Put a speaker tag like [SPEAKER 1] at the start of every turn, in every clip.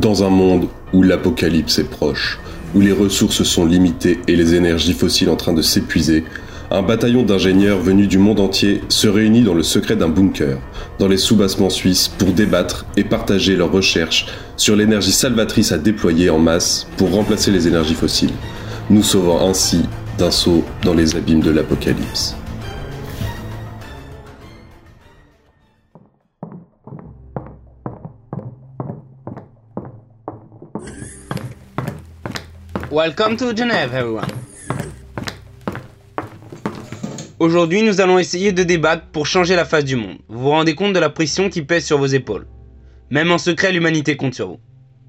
[SPEAKER 1] Dans un monde où l'apocalypse est proche, où les ressources sont limitées et les énergies fossiles en train de s'épuiser, un bataillon d'ingénieurs venus du monde entier se réunit dans le secret d'un bunker, dans les sous-bassements suisses, pour débattre et partager leurs recherches sur l'énergie salvatrice à déployer en masse pour remplacer les énergies fossiles, nous sauvant ainsi d'un saut dans les abîmes de l'apocalypse.
[SPEAKER 2] Welcome to Genève, everyone. Aujourd'hui, nous allons essayer de débattre pour changer la face du monde. Vous vous rendez compte de la pression qui pèse sur vos épaules. Même en secret, l'humanité compte sur vous.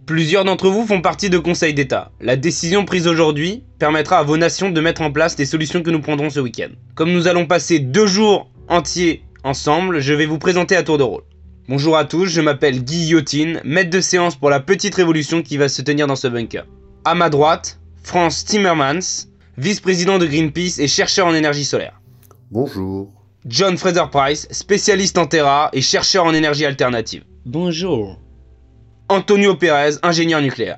[SPEAKER 2] Plusieurs d'entre vous font partie de conseils d'État. La décision prise aujourd'hui permettra à vos nations de mettre en place les solutions que nous prendrons ce week-end. Comme nous allons passer deux jours entiers ensemble, je vais vous présenter à tour de rôle. Bonjour à tous, je m'appelle Guillotine, maître de séance pour la petite révolution qui va se tenir dans ce bunker. À ma droite, France Timmermans, vice-président de Greenpeace et chercheur en énergie solaire.
[SPEAKER 3] Bonjour.
[SPEAKER 2] John Fraser Price, spécialiste en Terra et chercheur en énergie alternative.
[SPEAKER 4] Bonjour.
[SPEAKER 2] Antonio Pérez, ingénieur nucléaire.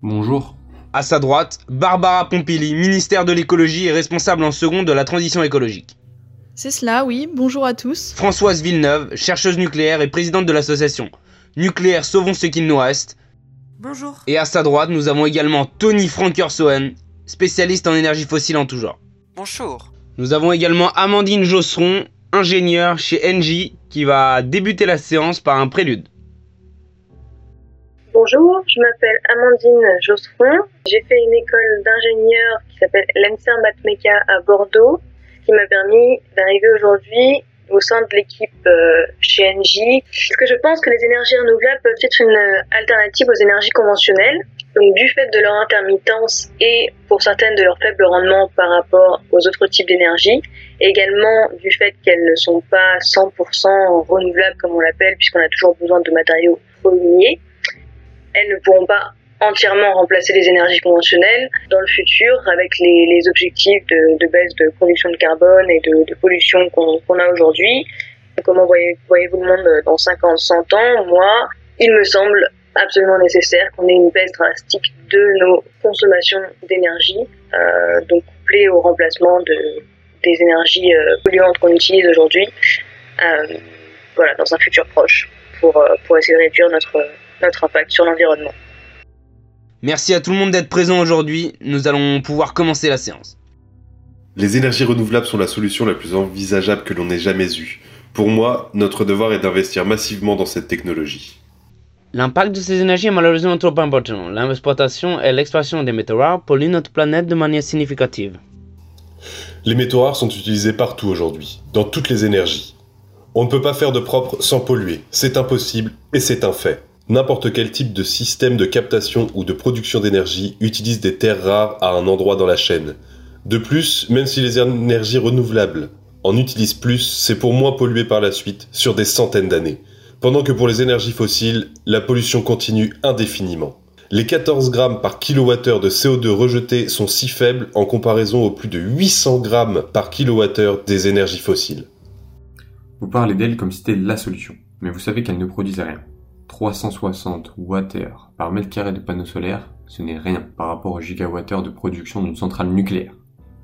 [SPEAKER 5] Bonjour.
[SPEAKER 2] À sa droite, Barbara Pompili, ministère de l'écologie et responsable en second de la transition écologique.
[SPEAKER 6] C'est cela, oui. Bonjour à tous.
[SPEAKER 2] Françoise Villeneuve, chercheuse nucléaire et présidente de l'association Nucléaire Sauvons ce qu'il nous reste.
[SPEAKER 7] Bonjour.
[SPEAKER 2] Et à sa droite, nous avons également Tony Frankersoen, spécialiste en énergie fossile en tout genre.
[SPEAKER 7] Bonjour.
[SPEAKER 2] Nous avons également Amandine Josseron, ingénieure chez Engie, qui va débuter la séance par un prélude.
[SPEAKER 8] Bonjour, je m'appelle Amandine Josseron. J'ai fait une école d'ingénieur qui s'appelle l'ENSER Matmeca à Bordeaux, qui m'a permis d'arriver aujourd'hui au sein de l'équipe euh, chez Engie. Parce que je pense que les énergies renouvelables peuvent être une euh, alternative aux énergies conventionnelles. Donc du fait de leur intermittence et pour certaines de leur faible rendement par rapport aux autres types d'énergie, et également du fait qu'elles ne sont pas 100% renouvelables comme on l'appelle, puisqu'on a toujours besoin de matériaux pollués, elles ne pourront pas entièrement remplacer les énergies conventionnelles dans le futur avec les, objectifs de, baisse de production de carbone et de, pollution qu'on a aujourd'hui. Comment voyez-vous voyez le monde dans 50, 100 ans? Moi, il me semble absolument nécessaire qu'on ait une baisse drastique de nos consommations d'énergie, euh, donc couplée au remplacement de, des énergies euh, polluantes qu'on utilise aujourd'hui, euh, voilà, dans un futur proche, pour, essayer de réduire notre impact sur l'environnement.
[SPEAKER 2] Merci à tout le monde d'être présent aujourd'hui. Nous allons pouvoir commencer la séance.
[SPEAKER 1] Les énergies renouvelables sont la solution la plus envisageable que l'on ait jamais eue. Pour moi, notre devoir est d'investir massivement dans cette technologie.
[SPEAKER 4] L'impact de ces énergies est malheureusement trop important. L'exploitation et l'extraction des métaux rares polluent notre planète de manière significative.
[SPEAKER 1] Les métaux rares sont utilisés partout aujourd'hui, dans toutes les énergies. On ne peut pas faire de propre sans polluer, c'est impossible et c'est un fait. N'importe quel type de système de captation ou de production d'énergie utilise des terres rares à un endroit dans la chaîne. De plus, même si les énergies renouvelables en utilisent plus, c'est pour moins polluer par la suite sur des centaines d'années. Pendant que pour les énergies fossiles, la pollution continue indéfiniment. Les 14 grammes par kilowattheure de CO2 rejetés sont si faibles en comparaison aux plus de 800 grammes par kilowattheure des énergies fossiles.
[SPEAKER 5] Vous parlez d'elles comme si c'était la solution, mais vous savez qu'elles ne produisent rien. 360 Wh par mètre carré de panneaux solaires, ce n'est rien par rapport au gigawattheure de production d'une centrale nucléaire.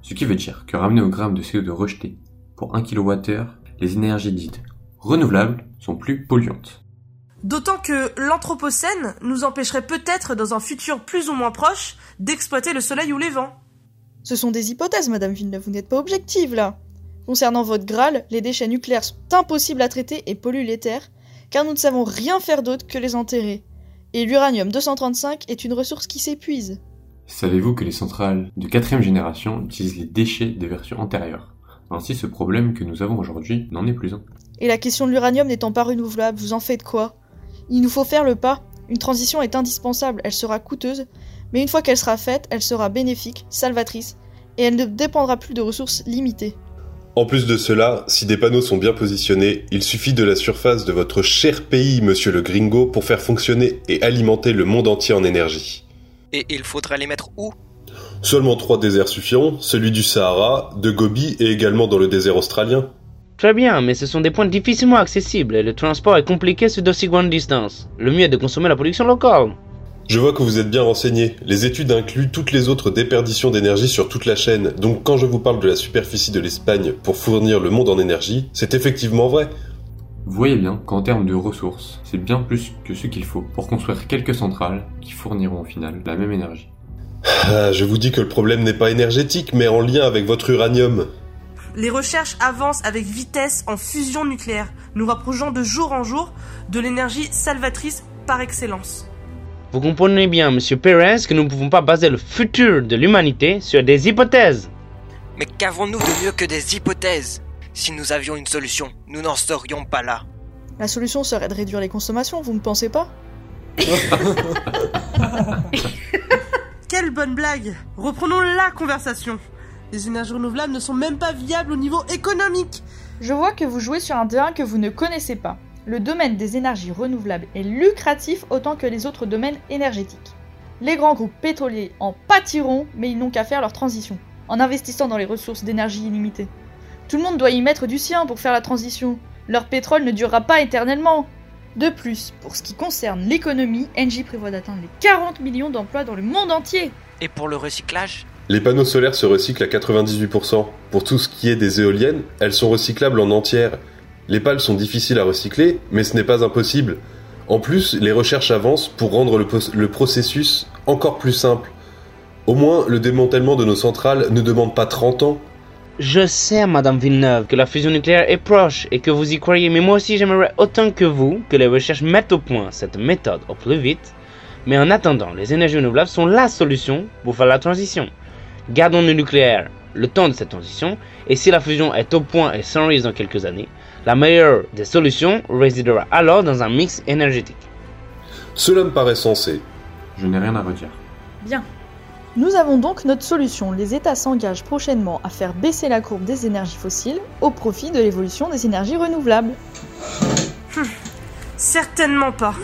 [SPEAKER 5] Ce qui veut dire que ramené au gramme de CO2 rejeté pour 1 kWh, les énergies dites renouvelables sont plus polluantes.
[SPEAKER 7] D'autant que l'Anthropocène nous empêcherait peut-être dans un futur plus ou moins proche d'exploiter le soleil ou les vents.
[SPEAKER 6] Ce sont des hypothèses, Madame Villeneuve, vous n'êtes pas objective là. Concernant votre Graal, les déchets nucléaires sont impossibles à traiter et polluent les terres, car nous ne savons rien faire d'autre que les enterrer. Et l'uranium 235 est une ressource qui s'épuise.
[SPEAKER 5] Savez-vous que les centrales de quatrième génération utilisent les déchets des versions antérieures Ainsi, ce problème que nous avons aujourd'hui n'en est plus un.
[SPEAKER 6] Et la question de l'uranium n'étant pas renouvelable, vous en faites quoi? Il nous faut faire le pas. Une transition est indispensable, elle sera coûteuse, mais une fois qu'elle sera faite, elle sera bénéfique, salvatrice, et elle ne dépendra plus de ressources limitées.
[SPEAKER 1] En plus de cela, si des panneaux sont bien positionnés, il suffit de la surface de votre cher pays, monsieur le gringo, pour faire fonctionner et alimenter le monde entier en énergie.
[SPEAKER 9] Et il faudra les mettre où?
[SPEAKER 1] Seulement trois déserts suffiront, celui du Sahara, de Gobi et également dans le désert australien.
[SPEAKER 4] Très bien, mais ce sont des points difficilement accessibles et le transport est compliqué sur d'aussi grandes distances. Le mieux est de consommer la production locale.
[SPEAKER 1] Je vois que vous êtes bien renseigné. Les études incluent toutes les autres déperditions d'énergie sur toute la chaîne, donc quand je vous parle de la superficie de l'Espagne pour fournir le monde en énergie, c'est effectivement vrai.
[SPEAKER 5] Vous voyez bien qu'en termes de ressources, c'est bien plus que ce qu'il faut pour construire quelques centrales qui fourniront au final la même énergie.
[SPEAKER 1] Ah, je vous dis que le problème n'est pas énergétique, mais en lien avec votre uranium.
[SPEAKER 7] Les recherches avancent avec vitesse en fusion nucléaire, nous rapprochant de jour en jour de l'énergie salvatrice par excellence.
[SPEAKER 2] Vous comprenez bien, Monsieur Perez, que nous ne pouvons pas baser le futur de l'humanité sur des hypothèses.
[SPEAKER 9] Mais qu'avons-nous de mieux que des hypothèses? Si nous avions une solution, nous n'en serions pas là.
[SPEAKER 6] La solution serait de réduire les consommations, vous ne pensez pas?
[SPEAKER 7] Quelle bonne blague Reprenons la conversation. Les énergies renouvelables ne sont même pas viables au niveau économique.
[SPEAKER 6] Je vois que vous jouez sur un terrain que vous ne connaissez pas. Le domaine des énergies renouvelables est lucratif autant que les autres domaines énergétiques. Les grands groupes pétroliers en pâtiront, mais ils n'ont qu'à faire leur transition, en investissant dans les ressources d'énergie illimitées. Tout le monde doit y mettre du sien pour faire la transition. Leur pétrole ne durera pas éternellement. De plus, pour ce qui concerne l'économie, Engie prévoit d'atteindre les 40 millions d'emplois dans le monde entier.
[SPEAKER 9] Et pour le recyclage?
[SPEAKER 1] Les panneaux solaires se recyclent à 98%. Pour tout ce qui est des éoliennes, elles sont recyclables en entière. Les pales sont difficiles à recycler, mais ce n'est pas impossible. En plus, les recherches avancent pour rendre le, processus encore plus simple. Au moins, le démantèlement de nos centrales ne demande pas 30 ans.
[SPEAKER 2] Je sais, Madame Villeneuve, que la fusion nucléaire est proche et que vous y croyez, mais moi aussi j'aimerais autant que vous que les recherches mettent au point cette méthode au plus vite. Mais en attendant, les énergies renouvelables sont la solution pour faire la transition. Gardons le nucléaire le temps de cette transition, et si la fusion est au point et sans risque dans quelques années, la meilleure des solutions résidera alors dans un mix énergétique.
[SPEAKER 1] Cela me paraît sensé.
[SPEAKER 5] Je n'ai rien à redire.
[SPEAKER 6] Bien. Nous avons donc notre solution. Les États s'engagent prochainement à faire baisser la courbe des énergies fossiles au profit de l'évolution des énergies renouvelables.
[SPEAKER 7] Hum, certainement pas.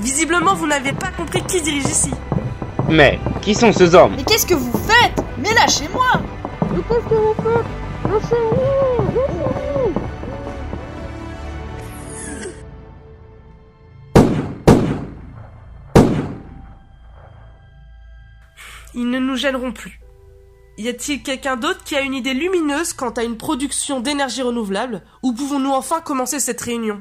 [SPEAKER 7] Visiblement, vous n'avez pas compris qui dirige ici.
[SPEAKER 2] Mais qui sont ces hommes?
[SPEAKER 6] Mais qu'est-ce que vous faites? Mais lâchez-moi
[SPEAKER 3] Mais qu'est-ce que vous faites? Lâchez-nous
[SPEAKER 7] Ils ne nous gêneront plus. Y a-t-il quelqu'un d'autre qui a une idée lumineuse quant à une production d'énergie renouvelable? Ou pouvons-nous enfin commencer cette réunion?